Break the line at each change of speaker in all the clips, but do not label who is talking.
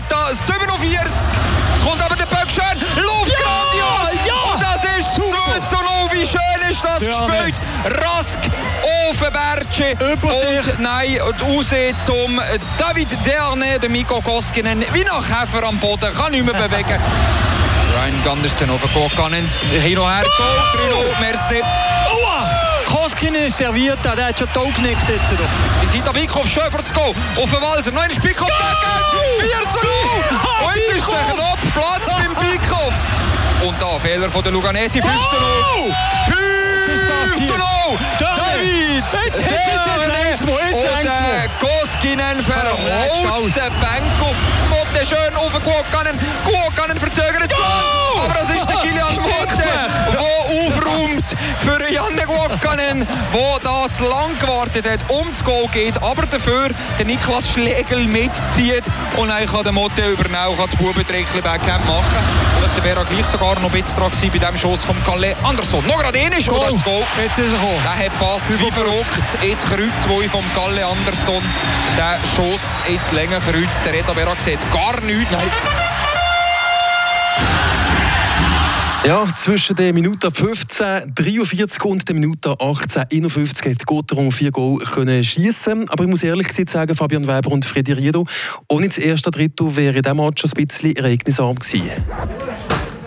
Minuta 47. Jetzt kommt aber der Böck schön. Luft
ja,
grandios.
Ja.
Und das ist Super. 2 zu 0. Wie schön ist das
ja,
gespielt. Rask auf Bertsche. Und nein, raus zum David Derne, der Mikko Koskinen. Wie nach Hefer am Boden. Kann nicht mehr bewegen. Ryan Gunderson Kokanen. Hin und her. Goal 3 merci.
Koskinen ist serviert, der hat schon Augen genickt jetzt.
Wir sind am Wikhoff Schöfer zu gehen. Auf den Walser. Noch ein Spickhoff. 4 zu 0. Und jetzt ist der Knopf Platz beim Bickhoff. Und da Fehler von der Luganesi. 5 zu 0. 5 zu 0. David.
Jetzt,
Und äh, Koskinen verholt den Benko. Motte schön aufgegangen. Guokanen verzögert zu lang. Für Janne Guokanen, der da zu lang gewartet hat, um das Goal geht. Aber dafür der Niklas Schlegel mitzieht. Und dann kann der Motte übernehmen, kann das Bubentrickchen Backhand machen. Vielleicht der wäre gleich sogar noch ein bisschen dran gewesen bei diesem Schuss vom Calais Anderson. Noch gerade ist, oder das Goal?
Jetzt ist er gekommen.
Der hat passt wie verrückt. Jetzt Kreuz 2 vom Galle Anderson. Der Schuss ins länger Kreuz. Der Reto Berra sieht gar nichts. Nein.
Ja, zwischen der Minute 15, 43 und der Minute 18, 51 hat Gotteron vier Goal schießen. Aber ich muss ehrlich gesagt sagen, Fabian Weber und Freddy Riedo, ohne das erste Drittel wäre dieser Match ein bisschen ereignisarm gewesen.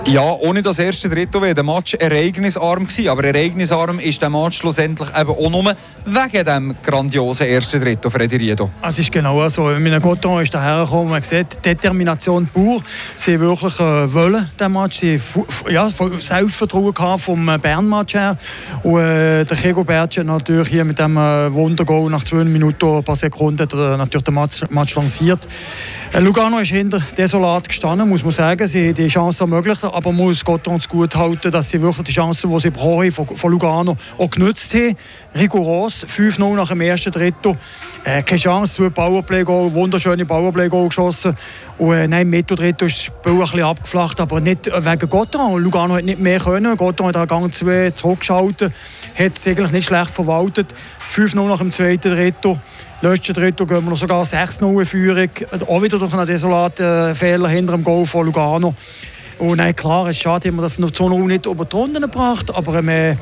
Ja, ohne das erste Drittel wäre der Match ereignisarm gewesen. Aber ereignisarm ist der Match schlussendlich eben auch nur wegen dem grandiosen ersten Drittel, Freddy Riedo.
Es ist genau so. Mit Gotteron ist dahergekommen, man sieht Determination pur. Sie wirklich äh, wollen den Match. Sie ja, Selbstvertrauen gehabt vom äh, Bern-Match her. Und äh, der Kego Bertsch hat natürlich hier mit dem äh, Wundergoal nach zwei Minuten, ein paar Sekunden, er natürlich den Match, Match lanciert. Äh, Lugano ist hinter desolat gestanden, muss man sagen. Sie haben die Chance ermöglicht, aber man muss Gott uns gut halten, dass sie wirklich die Chancen, die sie brauchen, von, von Lugano auch genutzt haben. Rigoros, 5-0 nach dem ersten Drittel. Äh, keine Chance, zwei Powerplay-Goal, wunderschöne Powerplay-Goal geschossen. Und äh, nein, im Mitteldrittel ist das Spiel ein bisschen abgeflacht, aber nicht wegen Gotteron. Lugano hat nicht mehr können. Gotteron hat Gang 2 zurückgeschaltet, hat es eigentlich nicht schlecht verwaltet. 5-0 nach dem zweiten Drittel. Letzten Drittel gehen wir noch sogar 6-0 in Führung. Auch wieder durch einen desolaten Fehler hinter dem Goal von Lugano. Und nein, klar, es ist schade, dass wir das noch so nicht über die Runden gebracht aber ähm,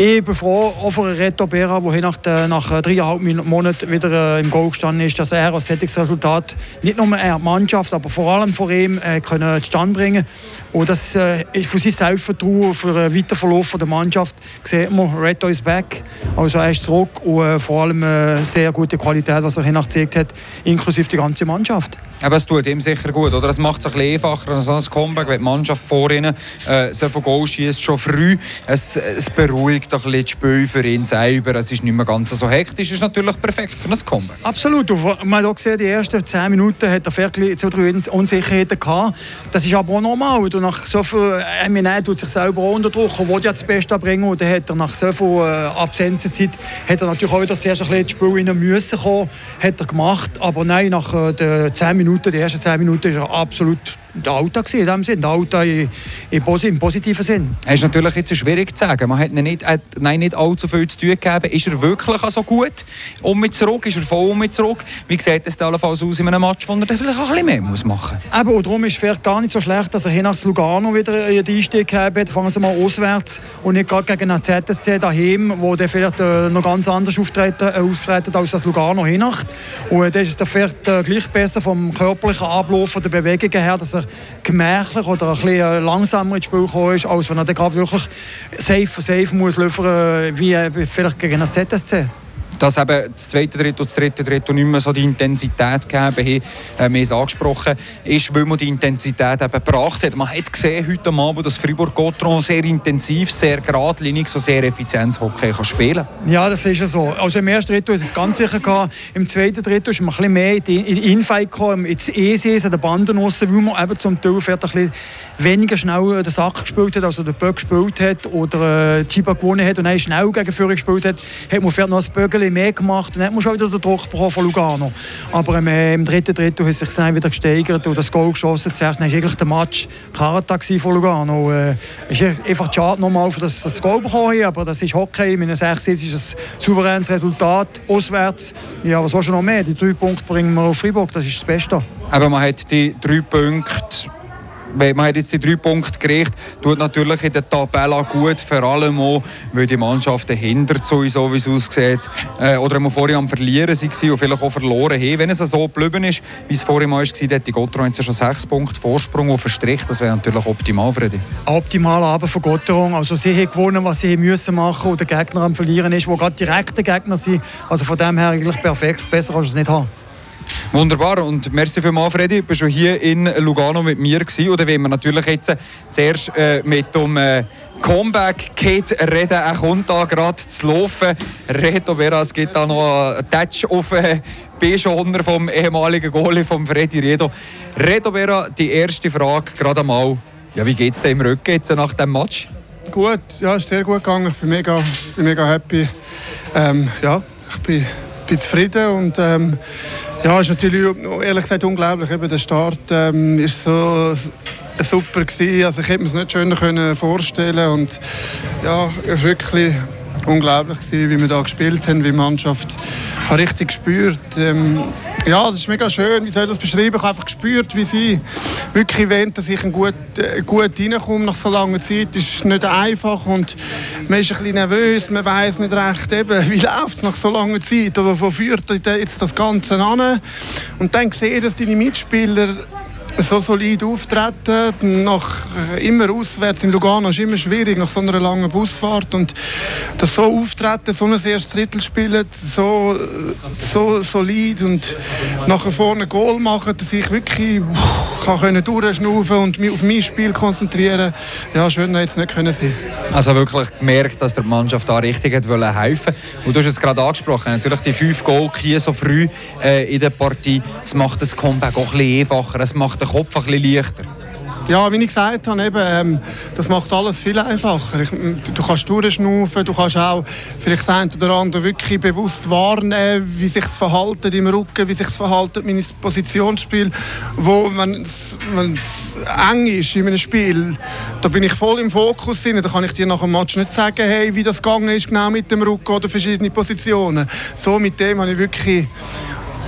ich bin froh, auch für Reto Bera, der nach, der, nach dreieinhalb Monaten wieder äh, im Goal gestanden ist, dass er als solches Resultat nicht nur er die Mannschaft, aber vor allem vor ihm äh, können zustande bringen Und das äh, ist für sein Selbstvertrauen, für den weiteren Verlauf der Mannschaft, sieht man, Reto ist back, also er ist zurück und äh, vor allem äh, sehr gute Qualität, was er hier gezeigt hat, inklusive die ganze Mannschaft.
Aber es tut ihm sicher gut, oder? Es macht es ein bisschen einfacher als ein Comeback, wenn die Mannschaft vor ihnen äh, so von Goal schießt, schon früh. Es, es beruhigt ein bisschen das für ihn selber. Es ist nicht mehr ganz so hektisch. Es ist natürlich perfekt für ein Comeback.
Absolut. Man hat gesehen, die ersten 10 Minuten hat er vielleicht zwei, drei Unsicherheiten gehabt. Das ist aber auch normal. Und nach so viel Eminent tut sich selber auch unter Druck und will ja das Beste bringen. Und hat er nach so viel Absenzenzeit hat er natürlich auch wieder zuerst ein bisschen ins Spiel rein müssen kommen. Hat er gemacht. Aber nein, nach den 10 Minuten die ersten 10 Minuten, war er absolut der Alltag in dem Sinn, der Alltag im, im positiven Sinn.
Es ist natürlich jetzt schwierig zu sagen. Man hat nicht, hat, nein, nicht allzu viel zu tun gegeben. Ist er wirklich so gut um mit zurück? Ist er voll um mit zurück? Wie sieht es allenfalls aus in einem Match, wo er vielleicht auch ein bisschen mehr muss machen muss?
Eben, und darum ist es vielleicht gar nicht so schlecht, dass er hin nach Lugano wieder einen Einstieg gehabt hat. Fangen Sie mal auswärts und nicht gerade gegen einen ZSC daheim, wo der vielleicht äh, noch ganz anders auftreten, äh, auftreten als das Lugano hinacht. Und äh, das ist dann vielleicht äh, gleich besser vom körperlichen Ablauf, von der Bewegung her, dass er gemächlich oder ein bisschen langsamer ins Spiel gekommen ist, als wenn er dann gerade wirklich safe, safe muss liefern wie vielleicht gegen ein ZSC
dass eben das zweite Drittel und das dritte Drittel nicht mehr so die Intensität gegeben äh, haben es angesprochen, ist, weil man die Intensität eben gebracht hat. Man hat gesehen heute Abend, dass Fribourg-Gotron sehr intensiv, sehr geradlinig, so sehr effizient Hockey kann spielen
Ja, das ist ja so. Also im ersten Drittel ist es ganz sicher gehabt. Im zweiten Drittel ist man ein bisschen mehr in die Infight gekommen, ins EC, an der Banden raus, weil man eben zum Teil ein bisschen weniger schnell den Sack gespielt hat, also der Böck gespielt hat oder äh, Chiba gewonnen hat und dann schnell gegen Führung gespielt hat, hat man vielleicht noch ein Bögel bisschen mehr gemacht und dann du auch wieder den Druck bekommen von Lugano. Aber ähm, im dritten Drittel hat sich das wieder gesteigert und das Goal geschossen. Zuerst war eigentlich der Match Karata von Lugano. Äh, es ist einfach schade nochmal, dass das Goal bekommen haben, aber das ist Hockey. In einem 6 ist es ein souveränes Resultat, auswärts. Ja, was schon noch mehr? Die drei Punkte bringen wir auf Freiburg, das ist das Beste.
Aber man hat die drei Punkte man hat jetzt die drei Punkte gekriegt, tut natürlich in der Tabelle gut, vor allem auch, weil die Mannschaft dahinter sowieso, wie es aussieht, äh, oder wir vorher am Verlieren waren und vielleicht auch verloren haben. Wenn es so geblieben ist, wie es vorher mal war, hätte die Gotteron jetzt schon sechs Punkte Vorsprung auf Strich. Das wäre natürlich optimal, Freddy.
Optimal aber von Gotteron. Also sie haben gewonnen, was sie müssen machen und der Gegner am Verlieren ist, wo gerade direkte Gegner sind. Also von dem her eigentlich perfekt. Besser kannst du es nicht haben.
Wunderbar und merci vielmals, Freddy. Du bist schon hier in Lugano mit mir gewesen. Oder wenn wir natürlich jetzt zuerst äh, mit dem äh, Comeback-Kit reden. Er kommt da gerade zu laufen. Reto Vera, es gibt da noch einen Touch auf äh, B-Schoner vom ehemaligen Goalie von Freddy Redo. Reto Vera, die erste Frage gerade einmal. Ja, wie geht es dir im Rücken jetzt nach dem Match?
Gut, ja, ist sehr gut gegangen. Ich bin mega, bin mega happy. Ähm, ja, ich bin, bin zufrieden und ähm, ja, ist natürlich ehrlich gesagt unglaublich. Eben der Start ähm, ist so super gewesen. Also ich hätte mir es nicht schöner können vorstellen und ja, es war wirklich unglaublich gewesen, wie wir da gespielt haben, wie die Mannschaft richtig gespürt. Ähm, ja, das ist mega schön. Wie soll ich das beschreiben? Ich habe einfach gespürt, wie sie wirklich wollen, dass ich gut, äh, gut reinkomme nach so langer Zeit. Das ist nicht einfach und man ist ein bisschen nervös, man weiß nicht recht, eben, wie läuft es nach so langer Zeit oder wo führt jetzt das Ganze an. Und dann sehe dass deine Mitspieler so solid auftreten. Nach, äh, immer auswärts in Lugano ist immer schwierig nach so einer langen Busfahrt. Und das so auftreten, so ein erstes Drittel spielen, so, so solid und nachher vorne Goal machen, dass ich wirklich kann können durchschnaufen und mich auf mein Spiel konzentrieren. Ja, schön hätte es nicht können sein.
Also wirklich gemerkt, dass der Mannschaft da richtig hat wollen helfen. Und du hast es gerade angesprochen, natürlich die fünf Goal hier so früh äh, in der Partie, es macht das Comeback auch ein bisschen einfacher, es macht den Kopf ein bisschen leichter.
Ja, wie ich gesagt habe, eben, ähm, das macht alles viel einfacher. Du kannst durchschnaufen, du kannst auch vielleicht das eine oder andere wirklich bewusst wahrnehmen, wie sich das Verhalten im Rücken, wie sich das Verhalten in meinem Positionsspiel, wo, wenn es eng ist in einem Spiel, da bin ich voll im Fokus drin, da kann ich dir nach dem Match nicht sagen, hey, wie das gegangen ist, genau mit dem Rücken oder verschiedene Positionen. So mit dem habe ich wirklich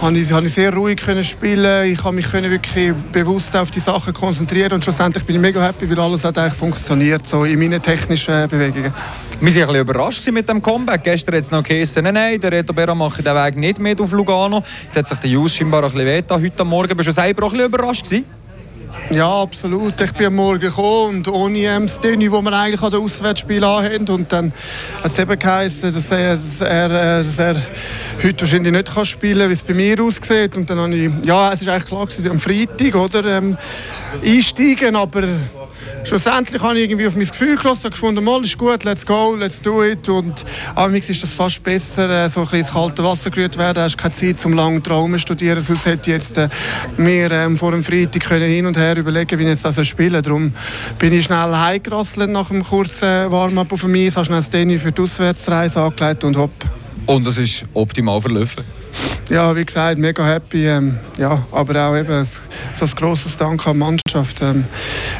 habe ich, habe ich sehr ruhig können spielen. Ich habe mich können wirklich bewusst auf die Sachen konzentrieren und schlussendlich bin ich mega happy, weil alles hat eigentlich funktioniert so in meinen technischen Bewegungen.
Wir waren ein bisschen überrascht mit dem Comeback. Gestern hat noch geheißen, nein, nein, der Reto Berra macht den Weg nicht mit auf Lugano. Jetzt hat sich der Jus scheinbar ein bisschen weh heute Morgen. Bist du selber auch ein bisschen überrascht gewesen?
Ja, absolut. Ich bin Morgen gekommen und ohne das Dünni, das wir eigentlich an den Auswärtsspiel haben. Und dann hat es eben geheißen, dass er, dass er, äh, dass er heute wahrscheinlich nicht spielen kann, wie es bei mir aussieht. Und dann habe ich, ja, es ist eigentlich klar gewesen, am Freitag, oder, ähm, einsteigen, aber schlussendlich habe ich irgendwie auf mein Gefühl gelassen und gefunden, mal ist gut, let's go, let's do it. Und amigs ist das fast besser, äh, so ein bisschen ins kalte Wasser gerührt werden. Du hast keine Zeit zum langen Traum studieren. Sonst hätte ich jetzt äh, mir ähm, vor dem Freitag können hin und her überlegen, wie ich jetzt das spielen Darum bin ich schnell heimgerasselt nach einem kurzen Warm-up auf dem Eis, habe schnell das Tennis für die Auswärtsreise angelegt und hopp.
Und es ist optimal verlaufen?
Ja, wie gesagt, mega happy. Ähm, ja, aber auch eben so ein grosses Dank an die Mannschaft, ähm,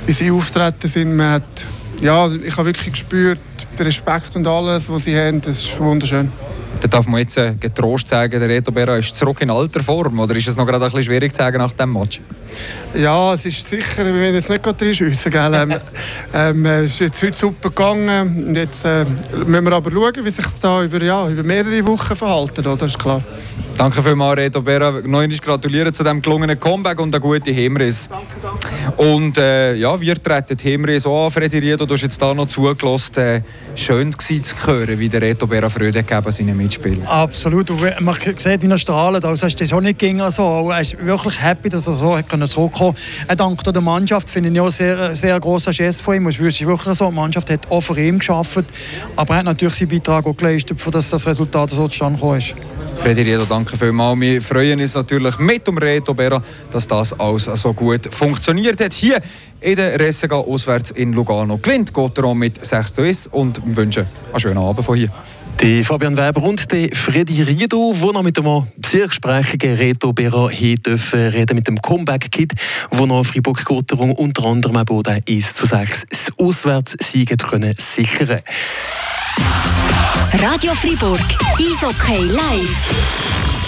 wie sie auftreten sind. Man hat, ja, ich habe wirklich gespürt, den Respekt und alles, was sie haben, das ist wunderschön.
Da darf man jetzt äh, getrost sagen, der Reto Berra ist zurück in alter Form. Oder ist es noch gerade ein bisschen schwierig zu sagen nach dem Match?
Ja, es ist sicher, wir werden jetzt nicht gerade reinschiessen. ähm, ähm, es ist jetzt heute super gegangen. Und jetzt äh, müssen wir aber schauen, wie sich es da über, ja, über mehrere Wochen verhalten. Oder? Das ist klar.
Danke vielmals, Reto Berra. Neun gratulieren zu diesem gelungenen Comeback und einer guten Hemris.
Danke, danke.
Und äh, ja, wir treten Hemris auch an, Freddy. Du hast jetzt da noch zugelassen. Äh, schön war zu hören, wie der Reto Berra Freude gegeben seinen Mitspielern.
Absolut. Und man sieht, wie er strahlt. Also, es ist auch nicht ging so. Er ist wirklich happy, dass er so zurückkommen konnte. Er der Mannschaft. Finde ich auch sehr, sehr grosser Gest von ihm. Es ist wirklich so. Die Mannschaft hat auch für ihn geschafft. Aber er hat natürlich seinen Beitrag auch geleistet, dass das Resultat so zustande gekommen ist.
Frederico, danke vielmals. Wir freuen uns natürlich mit dem Reto Bera, dass das alles so gut funktioniert hat. Hier in der Ressega auswärts in Lugano gewinnt Gotteron mit 6 zu 1 und wünschen einen schönen Abend von hier.
Die Fabian Weber und die Freddy Riedo, die noch mit dem sehr gesprächigen Reto Bera hier dürfen reden mit dem Comeback-Kid, wo noch fribourg gotteron unter anderem auch 1 zu 6 auswärts siegen können sichern.
Radio Fribourg, Eishockey live.